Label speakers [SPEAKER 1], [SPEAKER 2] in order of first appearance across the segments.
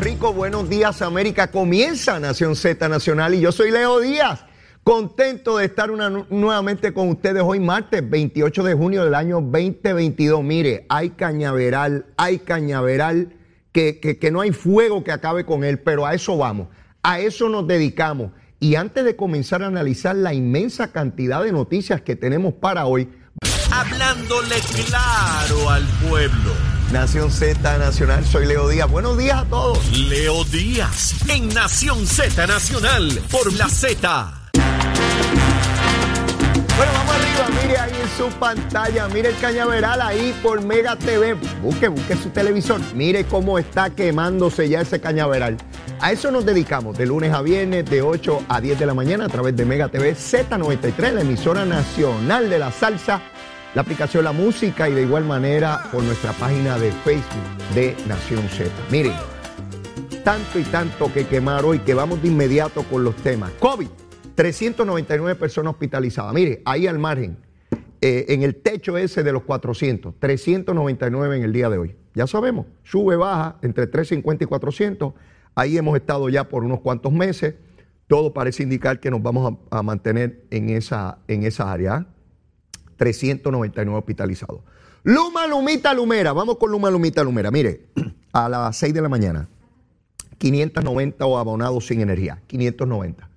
[SPEAKER 1] Rico, buenos días América. Comienza Nación Z Nacional y yo soy Leo Díaz. Contento de estar una- nuevamente con ustedes hoy martes 28 de junio del año 2022. Mire, hay cañaveral, hay cañaveral, que- que no hay fuego que acabe con él, pero a eso vamos, a eso nos dedicamos. Y antes de comenzar a analizar la inmensa cantidad de noticias que tenemos para hoy,
[SPEAKER 2] Hablándole claro al pueblo.
[SPEAKER 1] Nación Z Nacional, soy Leo Díaz. Buenos días a todos.
[SPEAKER 2] Leo Díaz en Nación Z Nacional por la Z.
[SPEAKER 1] Bueno, vamos arriba, mire ahí en su pantalla, mire el cañaveral ahí por Mega TV. Busque, busque su televisor, mire cómo está quemándose ya ese cañaveral. A eso nos dedicamos de lunes a viernes, de 8 a 10 de la mañana a través de Mega TV Z93, la emisora nacional de la salsa, la aplicación La Música y de igual manera por nuestra página de Facebook de Nación Z. Miren, tanto y tanto que quemar hoy que vamos de inmediato con los temas. COVID, 399 personas hospitalizadas. Mire, ahí al margen, eh, en el techo ese de los 400, 399 en el día de hoy. Ya sabemos, sube, baja entre 350 y 400. Ahí hemos estado ya por unos cuantos meses. Todo parece indicar que nos vamos a, mantener en esa, en esa área. 399 hospitalizados. Luma, Lumita, Lumera. Vamos con Luma, Lumita, Lumera. Mire, a las 6 de la mañana, 590 o abonados sin energía. 590.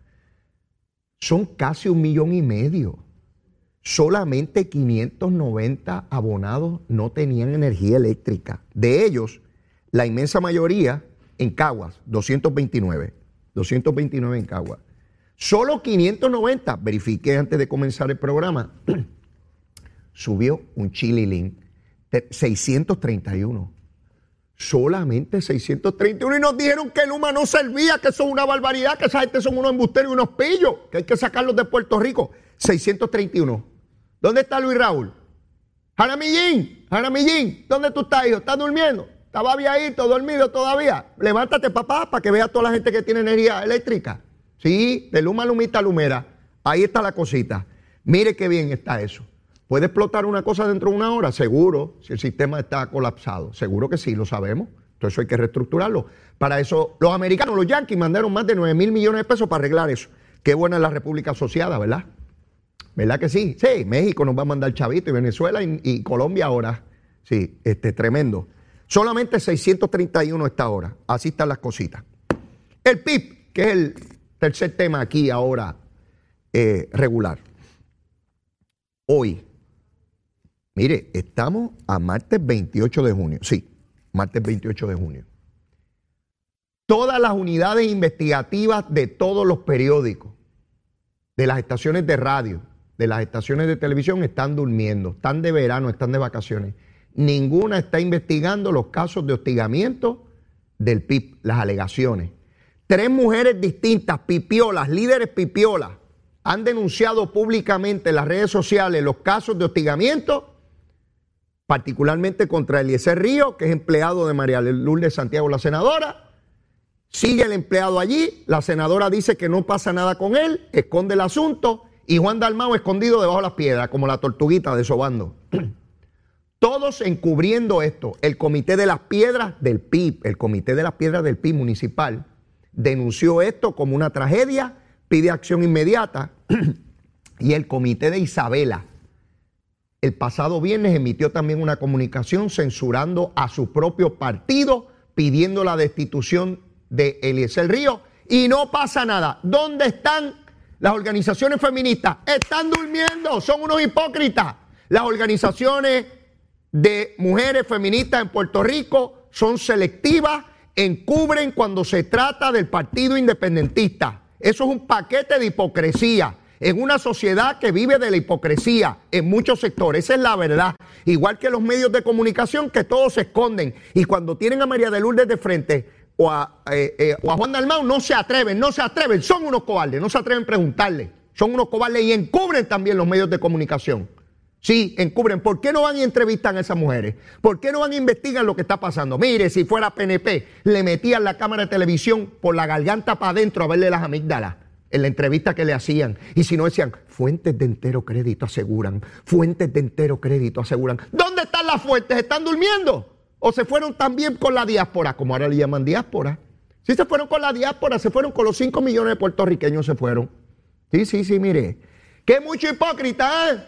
[SPEAKER 1] Son casi un millón y medio. Solamente 590 abonados no tenían energía eléctrica. De ellos, la inmensa mayoría en Caguas, 229. 229 en Caguas. Solo 590, verifiqué antes de comenzar el programa, subió un chililín, de 631. Solamente 631 y nos dijeron que Luma no servía, que eso es una barbaridad, que esa gente son unos embusteros y unos pillos, que hay que sacarlos de Puerto Rico. 631. ¿Dónde está Luis Raúl? Jaramillín, Jaramillín, ¿dónde tú estás, hijo? ¿Estás durmiendo? Estaba viejito, dormido todavía. Levántate, papá, para que vea toda la gente que tiene energía eléctrica. Sí, de Luma, Lumita, Lumera. Ahí está la cosita. Mire qué bien está eso. ¿Puede explotar una cosa dentro de una hora? Seguro, si el sistema está colapsado. Seguro que sí, lo sabemos. Entonces hay que reestructurarlo. Para eso, los americanos, los yanquis, mandaron más de 9 mil millones de pesos para arreglar eso. Qué buena es la República Asociada, ¿verdad? ¿Verdad que sí? Sí, México nos va a mandar chavito y Venezuela y, Colombia ahora. Sí, este, tremendo. Solamente 631 esta hora. Así están las cositas. El PIB, que es el tercer tema aquí ahora eh, regular. Hoy, mire, estamos a martes 28 de junio. Sí, martes 28 de junio. Todas las unidades investigativas de todos los periódicos, de las estaciones de radio, de las estaciones de televisión están durmiendo, están de verano, están de vacaciones. Ninguna está investigando los casos de hostigamiento del PIB, las alegaciones. Tres mujeres distintas, pipiolas, líderes pipiolas, han denunciado públicamente en las redes sociales los casos de hostigamiento, particularmente contra Eliezer Río, que es empleado de María Lourdes Santiago, la senadora. Sigue el empleado allí, la senadora dice que no pasa nada con él, esconde el asunto, y Juan Dalmao escondido debajo de las piedras, como la tortuguita desobando. Todos encubriendo esto. El Comité de las Piedras del PIB, el Comité de las Piedras del PIB municipal, denunció esto como una tragedia, pide acción inmediata. y el Comité de Isabela, el pasado viernes emitió también una comunicación censurando a su propio partido, pidiendo la destitución de Eliezer Río. Y no pasa nada. ¿Dónde están las organizaciones feministas? Están durmiendo, son unos hipócritas. Las organizaciones de mujeres feministas en Puerto Rico son selectivas encubren cuando se trata del partido independentista. Eso es un paquete de hipocresía en una sociedad que vive de la hipocresía en muchos sectores. Esa es la verdad. Igual que los medios de comunicación que todos se esconden. Y cuando tienen a María de Lourdes de frente o a, eh, eh, o Juan Dalmau, no se atreven, no se atreven. Son unos cobardes, no se atreven a preguntarle. Son unos cobardes y encubren también los medios de comunicación. Sí, encubren. ¿Por qué no van y entrevistan a esas mujeres? ¿Por qué no van e investigan lo que está pasando? Mire, si fuera PNP, le metían la cámara de televisión por la garganta para adentro a verle las amígdalas en la entrevista que le hacían. Y si no decían, fuentes de entero crédito aseguran, fuentes de entero crédito aseguran. ¿Dónde están las fuentes? ¿Están durmiendo? ¿O se fueron también con la diáspora, como ahora le llaman diáspora? Si se fueron con la diáspora, se fueron con los 5 millones de puertorriqueños, se fueron. Sí, sí, sí, mire. Qué mucho hipócrita, ¿eh?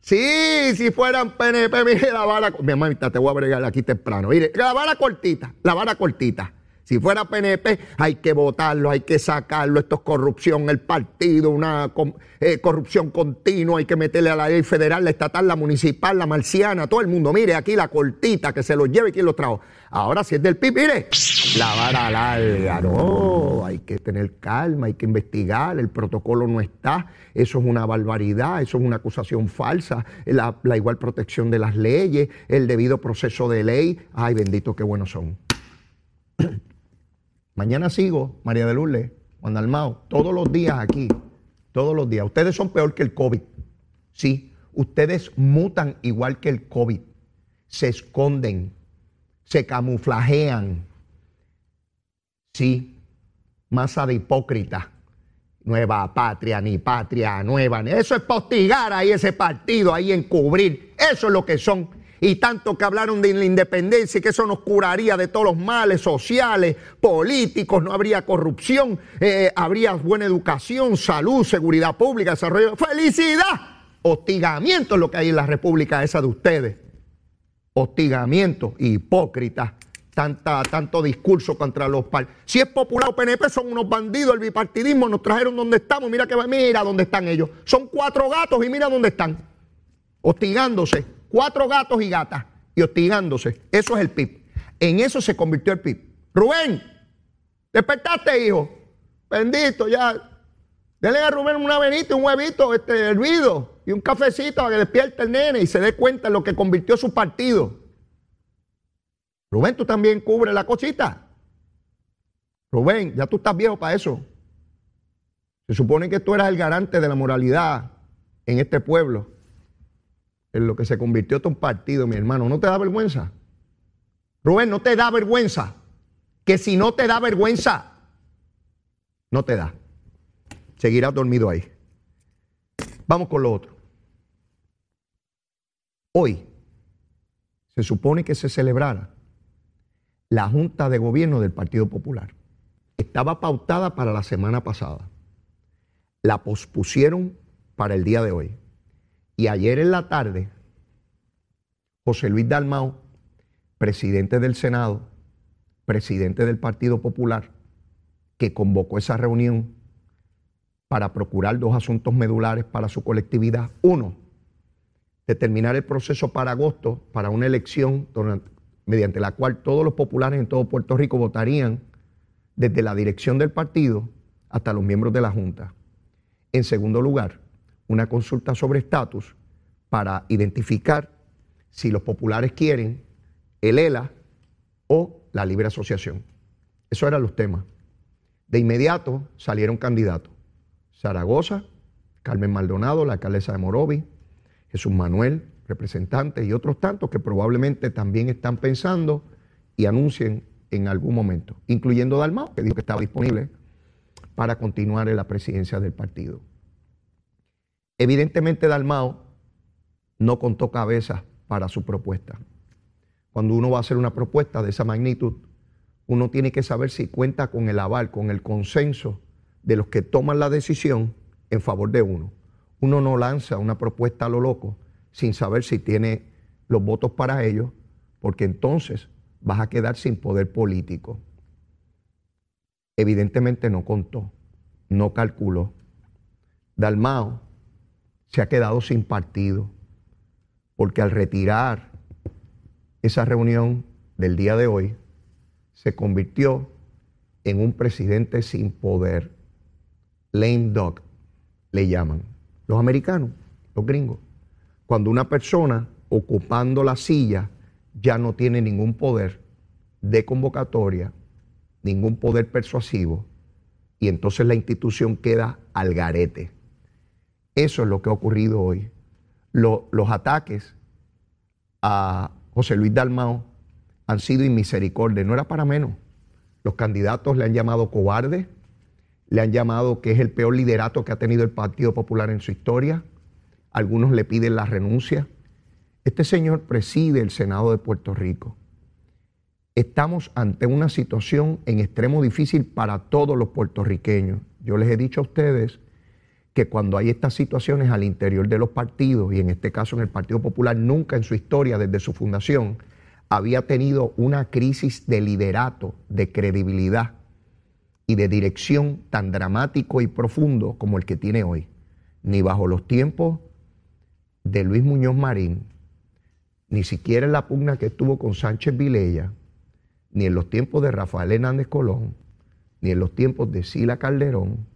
[SPEAKER 1] Sí, si fueran PNP, mire la vara. Mi mamita, te voy a bregar aquí temprano. Mire, la vara cortita, la vara cortita. Si fuera PNP, hay que votarlo, hay que sacarlo. Esto es corrupción, el partido, una eh, corrupción continua. Hay que meterle a la ley federal, la estatal, la municipal, la marciana, todo el mundo. Mire, aquí la cortita, que se los lleve quien los trajo. Ahora, si es del PIB, mire, la vara larga. No, hay que tener calma, hay que investigar. El protocolo no está. Eso es una barbaridad, eso es una acusación falsa. La, la igual protección de las leyes, el debido proceso de ley. Ay, bendito, qué buenos son. Mañana sigo, María de Lourdes, Juan Dalmao, todos los días aquí, todos los días. Ustedes son peor que el COVID. Sí, ustedes mutan igual que el COVID. Se esconden, se camuflajean. Sí, masa de hipócrita. Nueva patria, ni patria nueva. Eso es postigar ahí ese partido, ahí encubrir. Eso es lo que son y tanto que hablaron de la independencia y que eso nos curaría de todos los males sociales, políticos, no habría corrupción, eh, habría buena educación, salud, seguridad pública, desarrollo. ¡Felicidad! Hostigamiento es lo que hay en la república esa de ustedes. Hostigamiento, hipócrita. Tanta, tanto discurso contra los Si es popular o PNP, son unos bandidos, el bipartidismo nos trajeron donde estamos. Mira que mira dónde están ellos. Son cuatro gatos y mira dónde están. Hostigándose cuatro gatos y gatas y hostigándose. Eso es el PIB. En eso se convirtió el PIB. Rubén, despertaste, hijo. Bendito, ya. Denle a Rubén una venita, un huevito este, hervido y un cafecito para que despierte el nene y se dé cuenta de lo que convirtió su partido. Rubén, tú también cubres la cosita. Rubén, ya tú estás viejo para eso. Se supone que tú eras el garante de la moralidad en este pueblo en lo que se convirtió todo un partido, mi hermano. ¿No te da vergüenza? Rubén, ¿no te da vergüenza? Que si no te da vergüenza, no te da. Seguirás dormido ahí. Vamos con lo otro. Hoy se supone que se celebrara la Junta de Gobierno del Partido Popular. Estaba pautada para la semana pasada. La pospusieron para el día de hoy. Y ayer en la tarde, José Luis Dalmau, presidente del Senado, presidente del Partido Popular, que convocó esa reunión para procurar dos asuntos medulares para su colectividad. Uno, determinar el proceso para agosto para una elección mediante la cual todos los populares en todo Puerto Rico votarían desde la dirección del partido hasta los miembros de la Junta. En segundo lugar, una consulta sobre estatus para identificar si los populares quieren el ELA o la libre asociación. Esos eran los temas. De inmediato salieron candidatos. Zaragoza, Carmen Maldonado, la alcaldesa de Morovi, Jesús Manuel, representantes y otros tantos que probablemente también están pensando y anuncien en algún momento, incluyendo Dalmau, que dijo que estaba disponible para continuar en la presidencia del partido. Evidentemente Dalmao no contó cabeza para su propuesta. Cuando uno va a hacer una propuesta de esa magnitud, uno tiene que saber si cuenta con el aval, con el consenso de los que toman la decisión en favor de uno. Uno no lanza una propuesta a lo loco sin saber si tiene los votos para ello, porque entonces vas a quedar sin poder político. Evidentemente no contó, no calculó. Dalmao se ha quedado sin partido, porque al retirar esa reunión del día de hoy, se convirtió en un presidente sin poder. Lame dog le llaman. Los americanos, los gringos. Cuando una persona ocupando la silla ya no tiene ningún poder de convocatoria, ningún poder persuasivo, y entonces la institución queda al garete. Eso es lo que ha ocurrido hoy. los ataques a José Luis Dalmao han sido inmisericordia, no era para menos. Los candidatos le han llamado cobarde, le han llamado que es el peor liderato que ha tenido el Partido Popular en su historia. Algunos le piden la renuncia. Este señor preside el Senado de Puerto Rico. Estamos ante una situación en extremo difícil para todos los puertorriqueños. Yo les he dicho a ustedes que cuando hay estas situaciones al interior de los partidos, y en este caso en el Partido Popular, nunca en su historia desde su fundación había tenido una crisis de liderato, de credibilidad y de dirección tan dramático y profundo como el que tiene hoy, ni bajo los tiempos de Luis Muñoz Marín, ni siquiera en la pugna que estuvo con Sánchez Vilella, ni en los tiempos de Rafael Hernández Colón, ni en los tiempos de Sila Calderón,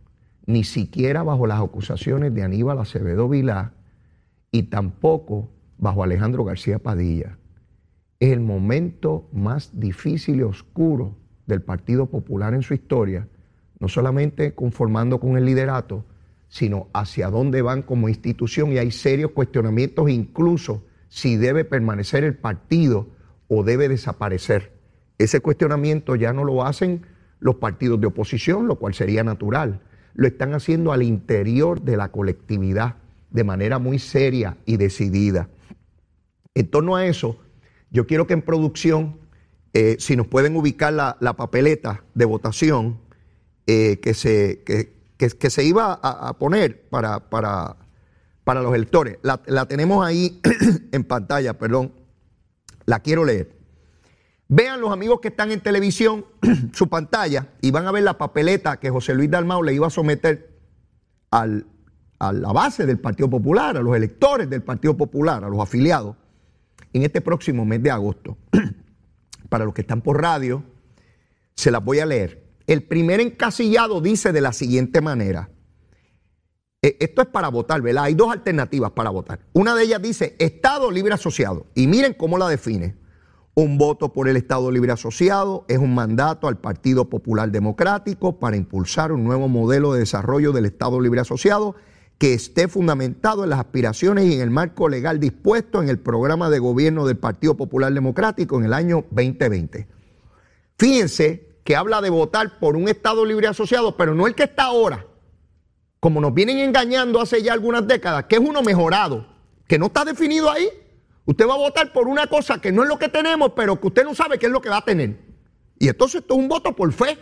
[SPEAKER 1] ni siquiera bajo las acusaciones de Aníbal Acevedo Vilá y tampoco bajo Alejandro García Padilla. Es el momento más difícil y oscuro del Partido Popular en su historia, no solamente conformando con el liderato, sino hacia dónde van como institución y hay serios cuestionamientos incluso si debe permanecer el partido o debe desaparecer. Ese cuestionamiento ya no lo hacen los partidos de oposición, lo cual sería natural lo están haciendo al interior de la colectividad de manera muy seria y decidida. En torno a eso, yo quiero que en producción, eh, si nos pueden ubicar la, papeleta de votación eh, que, se, que, se iba a, poner para, para, para, los electores, la, la tenemos ahí en pantalla, perdón, la quiero leer. Vean los amigos que están en televisión su pantalla y van a ver la papeleta que José Luis Dalmau le iba a someter a la base del Partido Popular, a los electores del Partido Popular, a los afiliados, en este próximo mes de agosto. Para los que están por radio, se las voy a leer. El primer encasillado dice de la siguiente manera. E, esto es para votar, ¿verdad? Hay dos alternativas para votar. Una de ellas dice Estado Libre Asociado. Y miren cómo la define. Un voto por el Estado Libre Asociado es un mandato al Partido Popular Democrático para impulsar un nuevo modelo de desarrollo del Estado Libre Asociado que esté fundamentado en las aspiraciones y en el marco legal dispuesto en el programa de gobierno del Partido Popular Democrático en el año 2020. Fíjense que habla de votar por un Estado Libre Asociado, pero no el que está ahora, como nos vienen engañando hace ya algunas décadas, que es uno mejorado, que no está definido ahí. Usted va a votar por una cosa que no es lo que tenemos, pero que usted no sabe qué es lo que va a tener. Y entonces esto es un voto por fe.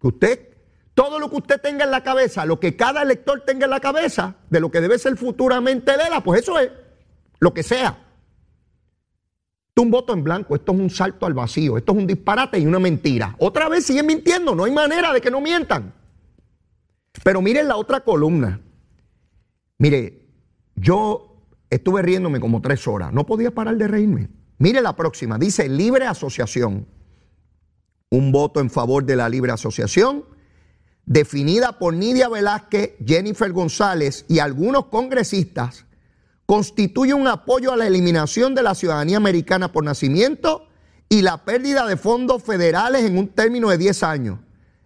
[SPEAKER 1] Que usted, todo lo que usted tenga en la cabeza, lo que cada elector tenga en la cabeza, de lo que debe ser futuramente de él, pues eso es lo que sea. Esto es un voto en blanco, esto es un salto al vacío, esto es un disparate y una mentira. Otra vez siguen mintiendo, no hay manera de que no mientan. Pero miren la otra columna. Mire, yo Estuve riéndome como tres horas. No podía parar de reírme. Mire la próxima. Dice libre asociación. Un voto en favor de la libre asociación, definida por Nidia Velázquez, Jennifer González y algunos congresistas, constituye un apoyo a la eliminación de la ciudadanía americana por nacimiento y la pérdida de fondos federales en un término de 10 años,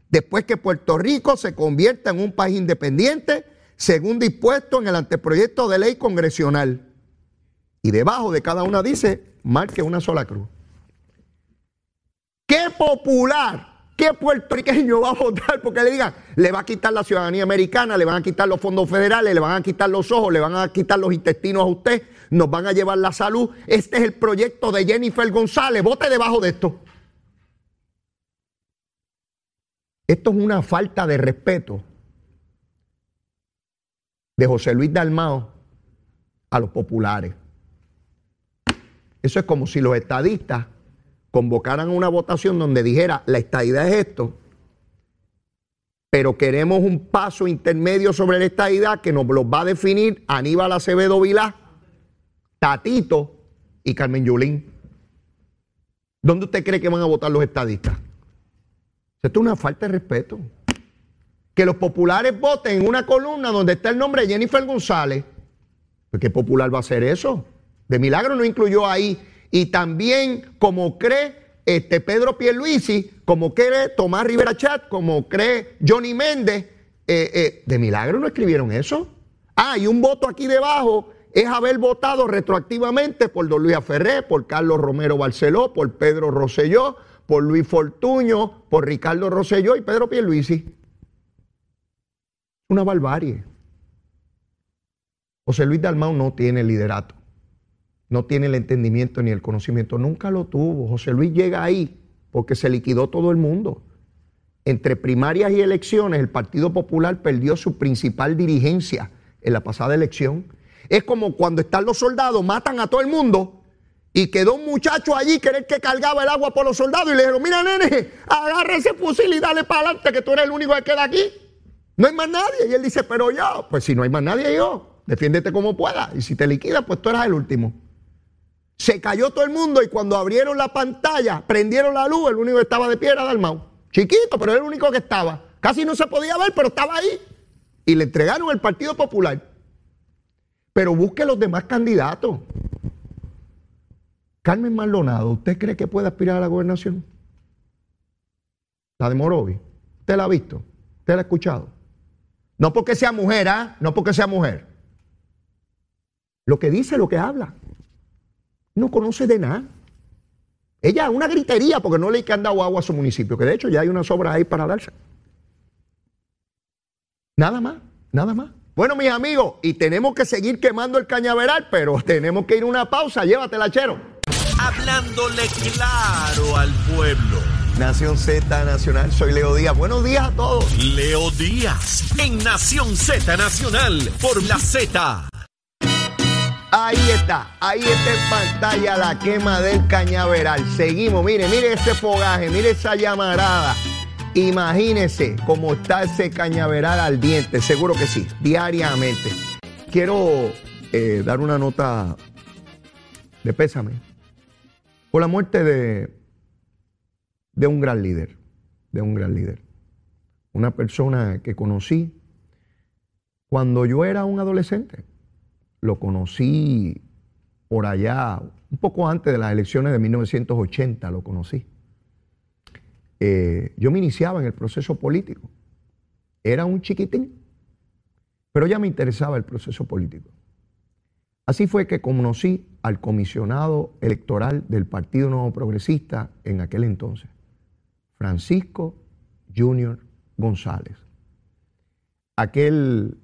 [SPEAKER 1] después que Puerto Rico se convierta en un país independiente según dispuesto en el anteproyecto de ley congresional. Y debajo de cada una dice, marque una sola cruz. ¿Qué popular, qué puertorriqueño va a votar porque le digan, le va a quitar la ciudadanía americana, le van a quitar los fondos federales, le van a quitar los ojos, le van a quitar los intestinos a usted, nos van a llevar la salud? Este es el proyecto de Jennifer González, vote debajo de esto. Esto es una falta de respeto de José Luis Dalmao a los populares. Eso es como si los estadistas convocaran una votación donde dijera, la estadidad es esto, pero queremos un paso intermedio sobre la estadidad que nos lo va a definir Aníbal Acevedo Vilá, Tatito y Carmen Yulín. ¿Dónde usted cree que van a votar los estadistas? Esto es una falta de respeto. Que los populares voten en una columna donde está el nombre de Jennifer González. ¿Qué popular va a ser eso? De milagro no incluyó ahí. Y también, como cree este Pedro Pierluisi, como cree Tomás Rivera Chat, como cree Johnny Méndez, eh, eh, de milagro no escribieron eso. Ah, y un voto aquí debajo es haber votado retroactivamente por Don Luis Ferré, por Carlos Romero Barceló, por Pedro Rosselló, por Luis Fortuño, por Ricardo Rosselló y Pedro Pierluisi. Una barbarie. José Luis Dalmau no tiene liderato, no tiene el entendimiento ni el conocimiento, nunca lo tuvo. José Luis llega ahí porque se liquidó todo el mundo. Entre primarias y elecciones, el Partido Popular perdió su principal dirigencia en la pasada elección. Es como cuando están los soldados, matan a todo el mundo y quedó un muchacho allí que que cargaba el agua por los soldados y le dijeron, mira nene, agarra ese fusil y dale para adelante que tú eres el único que queda aquí. No hay más nadie. Y él dice, pero yo, pues si no hay más nadie yo, defiéndete como pueda. Y si te liquidas, pues tú eras el último. Se cayó todo el mundo y cuando abrieron la pantalla, prendieron la luz, el único que estaba de pie era Dalmau. Chiquito, pero era el único que estaba. Casi no se podía ver, pero estaba ahí. Y le entregaron el Partido Popular. Pero busque los demás candidatos. Carmen Maldonado, ¿usted cree que puede aspirar a la gobernación? La de Morovi. ¿Usted la ha visto? ¿Usted la ha escuchado? No porque sea mujer, ¿ah? No porque sea mujer. Lo que dice, lo que habla. No conoce de nada. Ella una gritería porque no le han dado agua a su municipio, que de hecho ya hay una sobra ahí para darse. Nada más, nada más. Bueno, mis amigos, y tenemos que seguir quemando el cañaveral, pero tenemos que ir a una pausa. Llévatela, chero.
[SPEAKER 2] Hablándole claro al pueblo.
[SPEAKER 1] Nación Z Nacional, soy Leo Díaz. Buenos días a todos.
[SPEAKER 2] Leo Díaz, en Nación Z Nacional, por la Z.
[SPEAKER 1] Ahí está, ahí está en pantalla la quema del cañaveral. Seguimos, mire, mire ese fogaje, mire esa llamarada. Imagínese cómo está ese cañaveral al diente, seguro que sí, diariamente. Quiero eh, dar una nota de pésame por la muerte de, de un gran líder, de un gran líder. Una persona que conocí cuando yo era un adolescente lo conocí por allá, un poco antes de las elecciones de 1980 lo conocí. Eh, yo me iniciaba en el proceso político. Era un chiquitín, pero ya me interesaba el proceso político. Así fue que conocí al comisionado electoral del Partido Nuevo Progresista en aquel entonces, Francisco Junior González. Aquel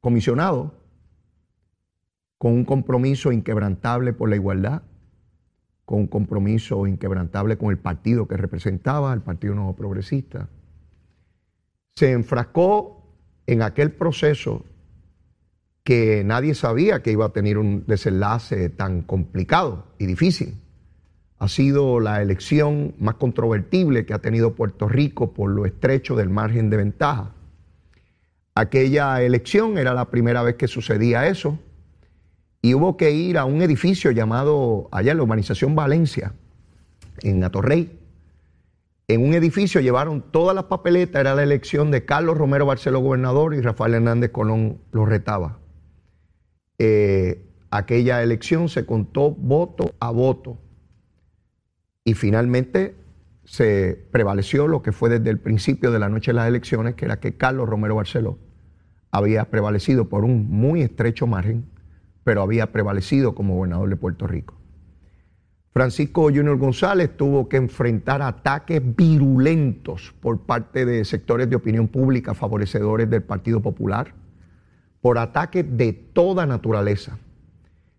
[SPEAKER 1] comisionado con un compromiso inquebrantable por la igualdad, con un compromiso inquebrantable con el partido que representaba, el Partido Nuevo Progresista. Se enfrascó en aquel proceso que nadie sabía que iba a tener un desenlace tan complicado y difícil. Ha sido la elección más controvertible que ha tenido Puerto Rico por lo estrecho del margen de ventaja. Aquella elección era la primera vez que sucedía eso y hubo que ir a un edificio llamado allá en la urbanización Valencia, en Atorrey. En un edificio llevaron todas las papeletas, era la elección de Carlos Romero Barceló gobernador y Rafael Hernández Colón lo retaba. Eh, aquella elección se contó voto a voto y finalmente se prevaleció lo que fue desde el principio de la noche de las elecciones, que era que Carlos Romero Barceló había prevalecido por un muy estrecho margen pero había prevalecido como gobernador de Puerto Rico. Francisco Junior González tuvo que enfrentar ataques virulentos por parte de sectores de opinión pública favorecedores del Partido Popular, por ataques de toda naturaleza.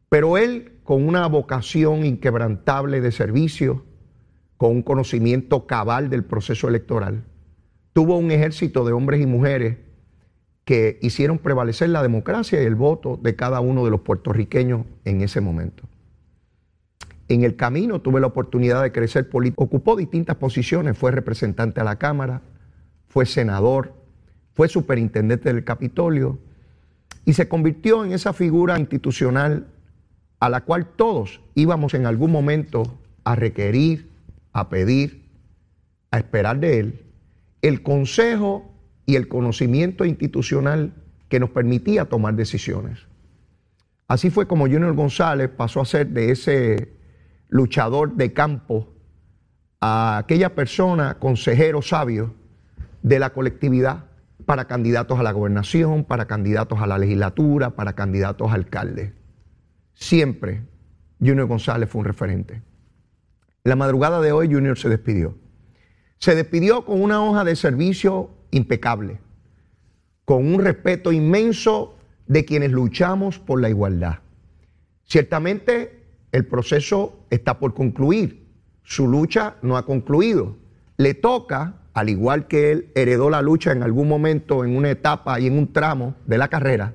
[SPEAKER 1] Pero él, con una vocación inquebrantable de servicio, con un conocimiento cabal del proceso electoral, tuvo un ejército de hombres y mujeres que hicieron prevalecer la democracia y el voto de cada uno de los puertorriqueños en ese momento. En el camino tuve la oportunidad de crecer político, ocupó distintas posiciones, fue representante a la Cámara, fue senador, fue superintendente del Capitolio y se convirtió en esa figura institucional a la cual todos íbamos en algún momento a requerir, a pedir, a esperar de él el consejo y el conocimiento institucional que nos permitía tomar decisiones. Así fue como Junior González pasó a ser de ese luchador de campo a aquella persona, consejero sabio de la colectividad para candidatos a la gobernación, para candidatos a la legislatura, para candidatos a alcalde. Siempre Junior González fue un referente. La madrugada de hoy Junior se despidió. Se despidió con una hoja de servicio impecable, con un respeto inmenso de quienes luchamos por la igualdad. Ciertamente el proceso está por concluir, su lucha no ha concluido. Le toca, al igual que él heredó la lucha en algún momento, en una etapa y en un tramo de la carrera,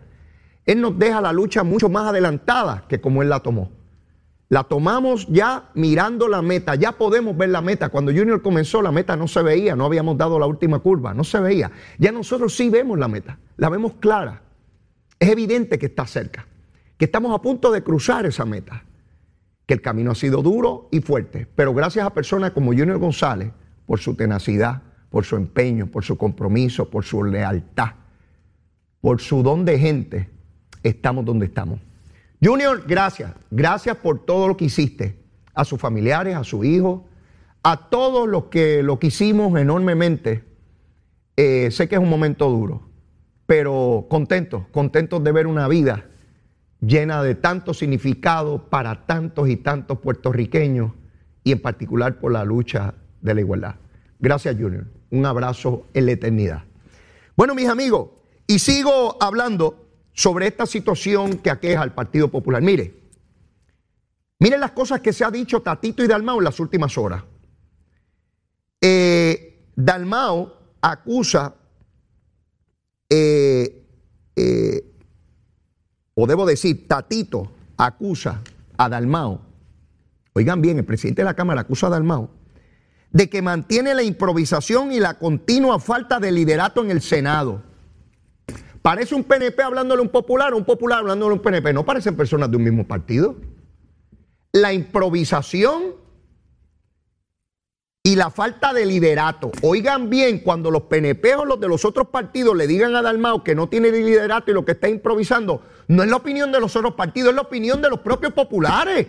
[SPEAKER 1] él nos deja la lucha mucho más adelantada que como él la tomó. La tomamos ya mirando la meta, ya podemos ver la meta. Cuando Junior comenzó, la meta no se veía, no habíamos dado la última curva, no se veía. Ya nosotros sí vemos la meta, la vemos clara. Es evidente que está cerca, que estamos a punto de cruzar esa meta, que el camino ha sido duro y fuerte, pero gracias a personas como Junior González, por su tenacidad, por su empeño, por su compromiso, por su lealtad, por su don de gente, estamos donde estamos. Junior, gracias. Gracias por todo lo que hiciste. A sus familiares, a su hijo, a todos los que lo quisimos enormemente. Eh, sé que es un momento duro, pero contentos, contentos de ver una vida llena de tanto significado para tantos y tantos puertorriqueños y en particular por la lucha de la igualdad. Gracias, Junior. Un abrazo en la eternidad. Bueno, mis amigos, y sigo hablando sobre esta situación que aqueja al Partido Popular. Mire, mire las cosas que se ha dicho Tatito y Dalmao en las últimas horas. Eh, Dalmao acusa, eh, eh, o debo decir, Tatito acusa a Dalmao, oigan bien, el presidente de la Cámara acusa a Dalmao, de que mantiene la improvisación y la continua falta de liderato en el Senado. Parece un PNP hablándole a un popular, un popular hablándole a un PNP. No parecen personas de un mismo partido. La improvisación y la falta de liderato. Oigan bien, cuando los PNP o los de los otros partidos le digan a Dalmao que no tiene liderato y lo que está improvisando, no es la opinión de los otros partidos, es la opinión de los propios populares.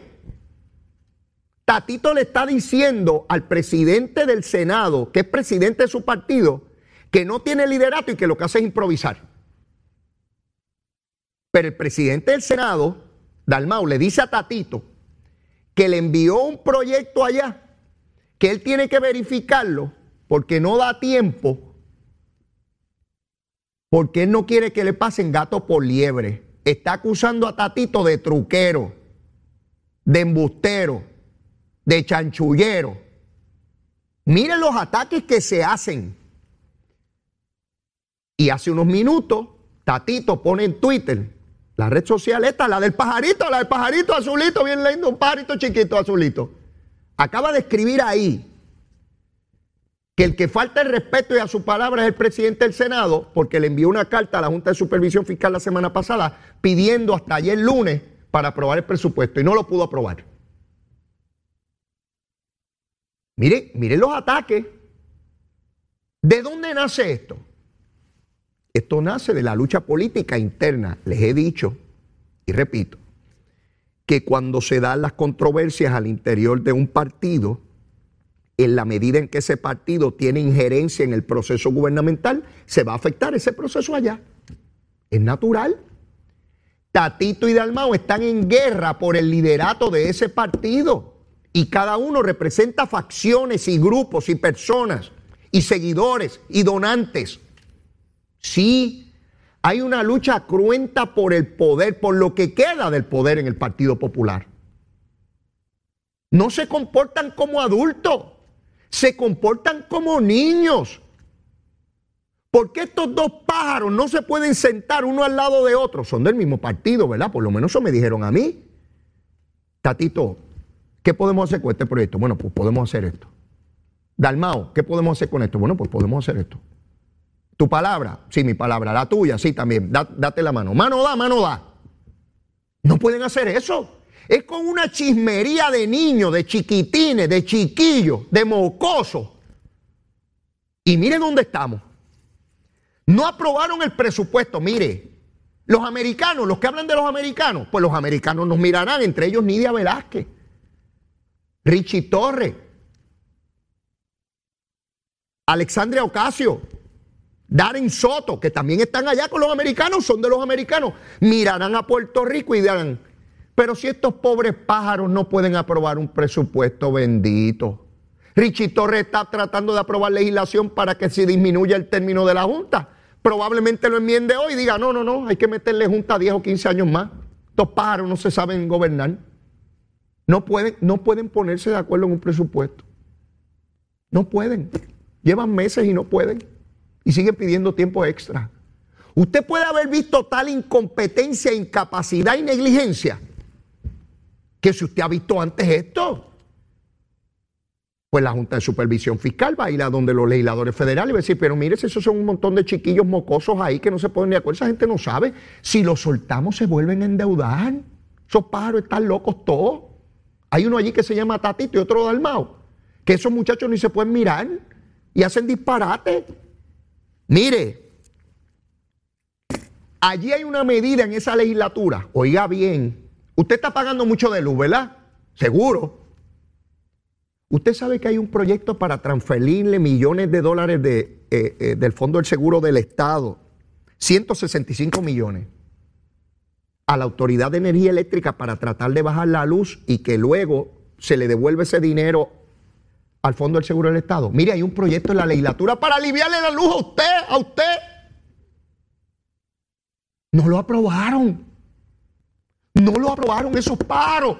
[SPEAKER 1] Tatito le está diciendo al presidente del Senado, que es presidente de su partido, que no tiene liderato y que lo que hace es improvisar. Pero el presidente del Senado, Dalmau, le dice a Tatito que le envió un proyecto allá, que él tiene que verificarlo porque no da tiempo, porque él no quiere que le pasen gato por liebre. Está acusando a Tatito de truquero, de embustero, de chanchullero. Miren los ataques que se hacen. Y hace unos minutos, Tatito pone en Twitter la red social esta, la del pajarito, la del pajarito azulito, bien lindo, un pajarito chiquito azulito. Acaba de escribir ahí que el que falta el respeto y a su palabra es el presidente del Senado, porque le envió una carta a la Junta de Supervisión Fiscal la semana pasada pidiendo hasta ayer lunes para aprobar el presupuesto y no lo pudo aprobar. Mire, mire los ataques. ¿De dónde nace esto? Esto nace de la lucha política interna. Les he dicho, y repito, que cuando se dan las controversias al interior de un partido, en la medida en que ese partido tiene injerencia en el proceso gubernamental, se va a afectar ese proceso allá. Es natural. Tatito y Dalmao están en guerra por el liderato de ese partido y cada uno representa facciones y grupos y personas y seguidores y donantes. Sí, hay una lucha cruenta por el poder, por lo que queda del poder en el Partido Popular. No se comportan como adultos, se comportan como niños. ¿Por qué estos dos pájaros no se pueden sentar uno al lado de otro? Son del mismo partido, ¿verdad? Por lo menos eso me dijeron a mí. Tatito, ¿qué podemos hacer con este proyecto? Bueno, pues podemos hacer esto. Dalmao, ¿qué podemos hacer con esto? Bueno, pues podemos hacer esto. Tu palabra, sí, mi palabra, la tuya, sí, también, date la mano. Mano da, mano da. No pueden hacer eso. Es con una chismería de niños, de chiquitines, de chiquillos, de mocosos, Y mire dónde estamos. No aprobaron el presupuesto. Mire, los americanos, los que hablan de los americanos, pues los americanos nos mirarán, entre ellos Nidia Velázquez, Richie Torres, Alexandria Ocasio, Darren Soto, que también están allá con los americanos, son de los americanos, mirarán a Puerto Rico y dirán, pero si estos pobres pájaros no pueden aprobar un presupuesto bendito. Richie Torres está tratando de aprobar legislación para que se disminuya el término de la Junta. Probablemente lo enmiende hoy y diga, no, no, no, hay que meterle Junta 10 o 15 años más. Estos pájaros no se saben gobernar. No pueden, no pueden ponerse de acuerdo en un presupuesto. No pueden. Llevan meses y no pueden. Y siguen pidiendo tiempo extra. Usted puede haber visto tal incompetencia, incapacidad y negligencia que si usted ha visto antes esto, pues la Junta de Supervisión Fiscal va a ir a donde los legisladores federales y va a decir, pero mire, esos son un montón de chiquillos mocosos ahí que no se ponen de acuerdo, esa gente no sabe. Si los soltamos se vuelven a endeudar. Esos pájaros están locos todos. Hay uno allí que se llama Tatito y otro Dalmao, que esos muchachos ni se pueden mirar y hacen disparate. Mire, allí hay una medida en esa legislatura, oiga bien, usted está pagando mucho de luz, ¿verdad? Seguro. Usted sabe que hay un proyecto para transferirle millones de dólares de, eh, eh, del Fondo del Seguro del Estado, 165 millones, a la Autoridad de Energía Eléctrica para tratar de bajar la luz y que luego se le devuelve ese dinero al Fondo del Seguro del Estado. Mire, hay un proyecto en la legislatura para aliviarle la luz a usted, a usted. No lo aprobaron. No lo aprobaron esos paros.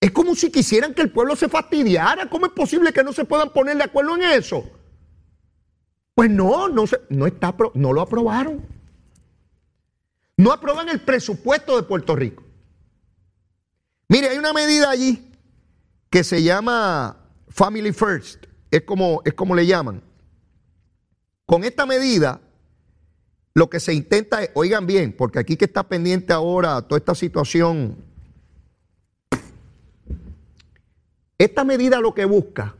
[SPEAKER 1] Es como si quisieran que el pueblo se fastidiara. ¿Cómo es posible que no se puedan poner de acuerdo en eso? Pues no, no, se, no, está, no lo aprobaron. No aprueban el presupuesto de Puerto Rico. Mire, hay una medida allí que se llama Family First. Es como, es como le llaman. Con esta medida, lo que se intenta oigan bien, porque aquí que está pendiente ahora toda esta situación Esta medida lo que busca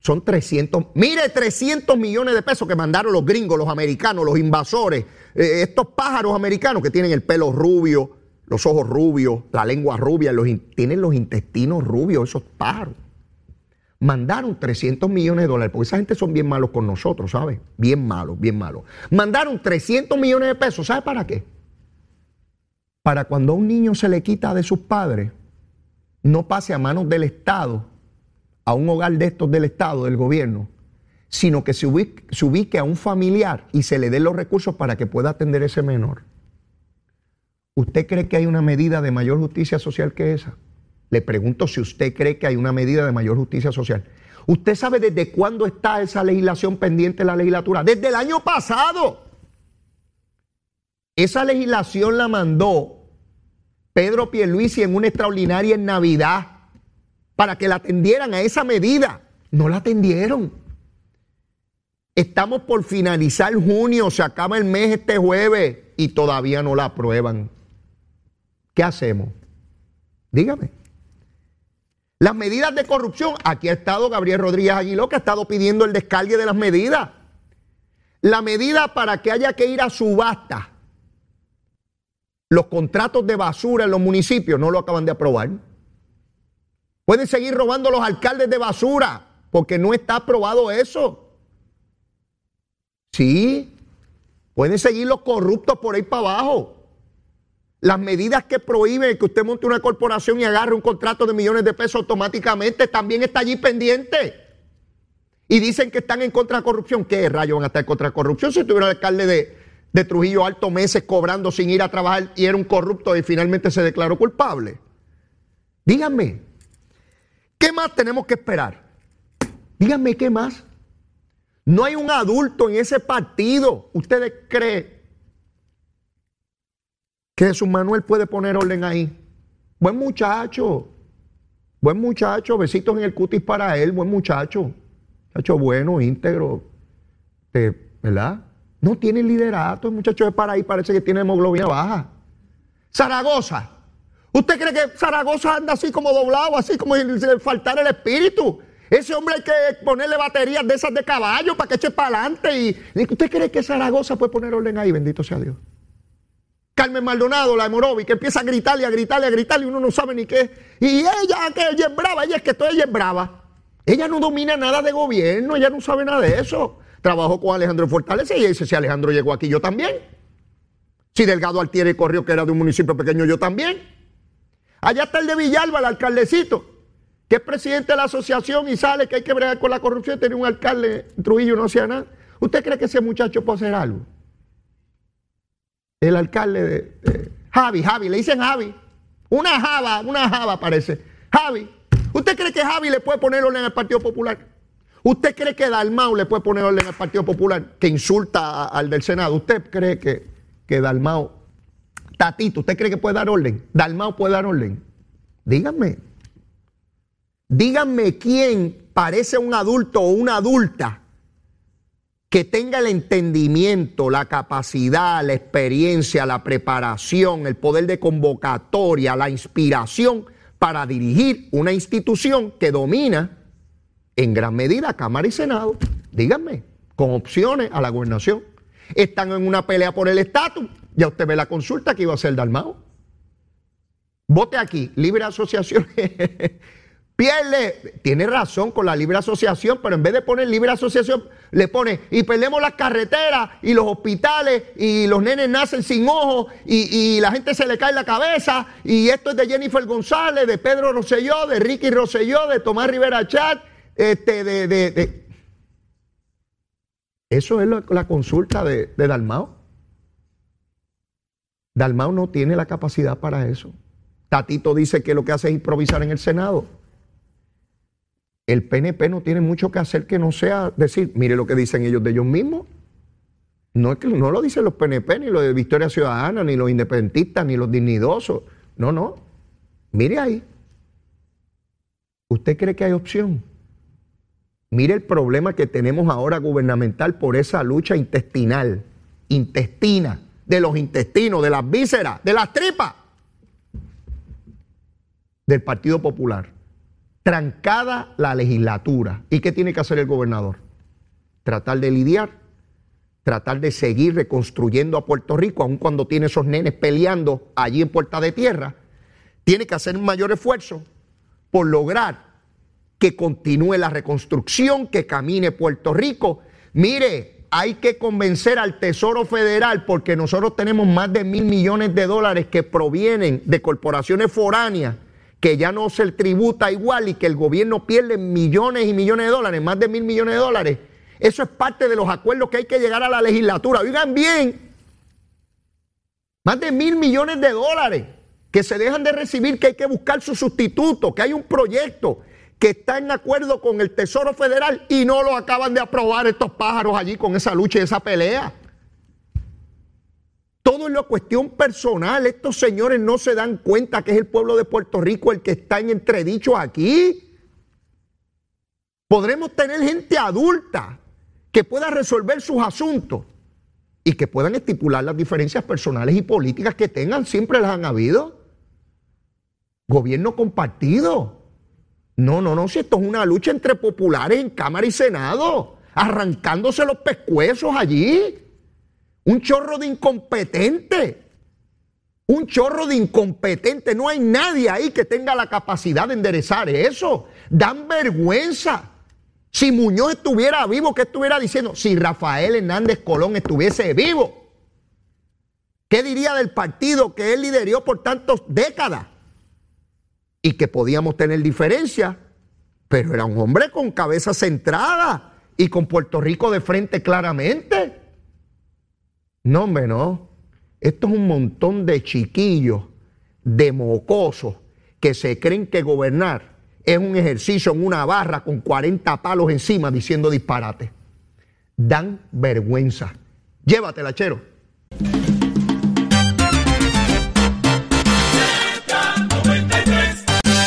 [SPEAKER 1] son 300, mire 300 millones de pesos que mandaron los gringos, los americanos, los invasores, eh, estos pájaros americanos que tienen el pelo rubio, los ojos rubios, la lengua rubia, los, tienen los intestinos rubios, esos pájaros. Mandaron 300 millones de dólares, porque esa gente son bien malos con nosotros, ¿sabes? Bien malos, bien malos. Mandaron 300 millones de pesos, ¿sabe para qué? Para cuando a un niño se le quita de sus padres, no pase a manos del Estado, a un hogar de estos del Estado, del gobierno, sino que se ubique, a un familiar y se le den los recursos para que pueda atender ese menor. ¿Usted cree que hay una medida de mayor justicia social que esa? Le pregunto si usted cree que hay una medida de mayor justicia social. ¿Usted sabe desde cuándo está esa legislación pendiente en la legislatura? Desde el año pasado. Esa legislación la mandó Pedro Pierluisi en una extraordinaria en Navidad para que la atendieran a esa medida. No la atendieron. Estamos por finalizar junio, se acaba el mes este jueves y todavía no la aprueban. ¿Qué hacemos? Dígame. Las medidas de corrupción, aquí ha estado Gabriel Rodríguez Aguiló que ha estado pidiendo el descargue de las medidas. La medida para que haya que ir a subasta los contratos de basura en los municipios no lo acaban de aprobar. Pueden seguir robando los alcaldes de basura porque no está aprobado eso. Sí, pueden seguir los corruptos por ahí para abajo. Las medidas que prohíben que usted monte una corporación y agarre un contrato de millones de pesos automáticamente también está allí pendiente. Y dicen que están en contra de corrupción. ¿Qué rayos van a estar en contra de corrupción si tuviera el alcalde de, de Trujillo Alto meses cobrando sin ir a trabajar y era un corrupto y finalmente se declaró culpable. Díganme, ¿qué más tenemos que esperar? Díganme, ¿qué más? No hay un adulto en ese partido. ¿Ustedes creen que Jesús Manuel puede poner orden ahí? Buen muchacho, buen muchacho, besitos en el cutis para él, buen muchacho. Muchacho bueno, íntegro, ¿verdad? No tiene liderato, el muchacho de para ahí parece que tiene hemoglobina baja. Zaragoza. ¿Usted cree que Zaragoza anda así como doblado, así como si le el espíritu? Ese hombre hay que ponerle baterías de esas de caballo para que eche para adelante. Y, ¿Usted cree que Zaragoza puede poner orden ahí? Bendito sea Dios. Carmen Maldonado, la de Morovi, que empieza a gritarle, a gritarle, a gritarle y uno no sabe ni qué. Y ella, que ella es brava, ella es que toda ella es brava. Ella no domina nada de gobierno, ella no sabe nada de eso. Trabajó con Alejandro Fortaleza y dice, si Alejandro llegó aquí, yo también. Si Delgado Altieri corrió, que era de un municipio pequeño, yo también. Allá está el de Villalba, el alcaldecito, que es presidente de la asociación y sale que hay que bregar con la corrupción. Tiene un alcalde Trujillo, no hacía nada. ¿Usted cree que ese muchacho puede hacer algo? El alcalde de, Javi, Javi, le dicen Javi. Una Java, una Java parece. Javi, ¿usted cree que Javi le puede poner orden al Partido Popular? ¿Usted cree que Dalmau le puede poner orden al Partido Popular que insulta al del Senado? ¿Usted cree que, que Dalmau, Tatito, ¿usted cree que puede dar orden? Dalmau puede dar orden. Díganme. Díganme quién parece un adulto o una adulta que tenga el entendimiento, la capacidad, la experiencia, la preparación, el poder de convocatoria, la inspiración para dirigir una institución que domina en gran medida Cámara y Senado. Díganme, con opciones a la gobernación. Están en una pelea por el estatus. Ya usted ve la consulta que iba a hacer Dalmao. Vote aquí, libre asociación. Pierde, tiene razón con la libre asociación, pero en vez de poner libre asociación, le pone y perdemos las carreteras y los hospitales y los nenes nacen sin ojos y, la gente se le cae la cabeza y esto es de Jennifer González, de Pedro Rosselló, de Ricky Rosselló, de Tomás Rivera Chat, este, de, de, Eso es la consulta de, de Dalmao. Dalmao no tiene la capacidad para eso. Tatito dice que lo que hace es improvisar en el Senado el PNP no tiene mucho que hacer que no sea decir, mire lo que dicen ellos de ellos mismos. No es que no lo dicen los PNP, ni los de Victoria Ciudadana, ni los independentistas, ni los dignidosos. No, no. Mire ahí. ¿Usted cree que hay opción? Mire el problema que tenemos ahora gubernamental por esa lucha intestinal, intestina, de los intestinos, de las vísceras, de las tripas del Partido Popular trancada la legislatura. ¿Y qué tiene que hacer el gobernador? Tratar de lidiar, tratar de seguir reconstruyendo a Puerto Rico, aun cuando tiene esos nenes peleando allí en Puerta de Tierra. Tiene que hacer un mayor esfuerzo por lograr que continúe la reconstrucción, que camine Puerto Rico. Mire, hay que convencer al Tesoro Federal porque nosotros tenemos más de mil millones de dólares que provienen de corporaciones foráneas que ya no se tributa igual y que el gobierno pierde millones y millones de dólares, más de mil millones de dólares. Eso es parte de los acuerdos que hay que llegar a la legislatura. Oigan bien, más de mil millones de dólares que se dejan de recibir, que hay que buscar su sustituto, que hay un proyecto que está en acuerdo con el Tesoro Federal y no lo acaban de aprobar estos pájaros allí con esa lucha y esa pelea. Todo es la cuestión personal. Estos señores no se dan cuenta que es el pueblo de Puerto Rico el que está en entredicho aquí. Podremos tener gente adulta que pueda resolver sus asuntos y que puedan estipular las diferencias personales y políticas que tengan, siempre las han habido. Gobierno compartido. No, no, no, si esto es una lucha entre populares en Cámara y Senado, arrancándose los pescuezos allí. Un chorro de incompetente. Un chorro de incompetente. No hay nadie ahí que tenga la capacidad de enderezar eso. Dan vergüenza. Si Muñoz estuviera vivo, ¿qué estuviera diciendo? Si Rafael Hernández Colón estuviese vivo, ¿qué diría del partido que él lideró por tantas décadas? Y que podíamos tener diferencias, pero era un hombre con cabeza centrada y con Puerto Rico de frente claramente. No, hombre, no. Esto es un montón de chiquillos, de mocosos, que se creen que gobernar es un ejercicio en una barra con 40 palos encima diciendo disparate. Dan vergüenza. Llévatela, chero.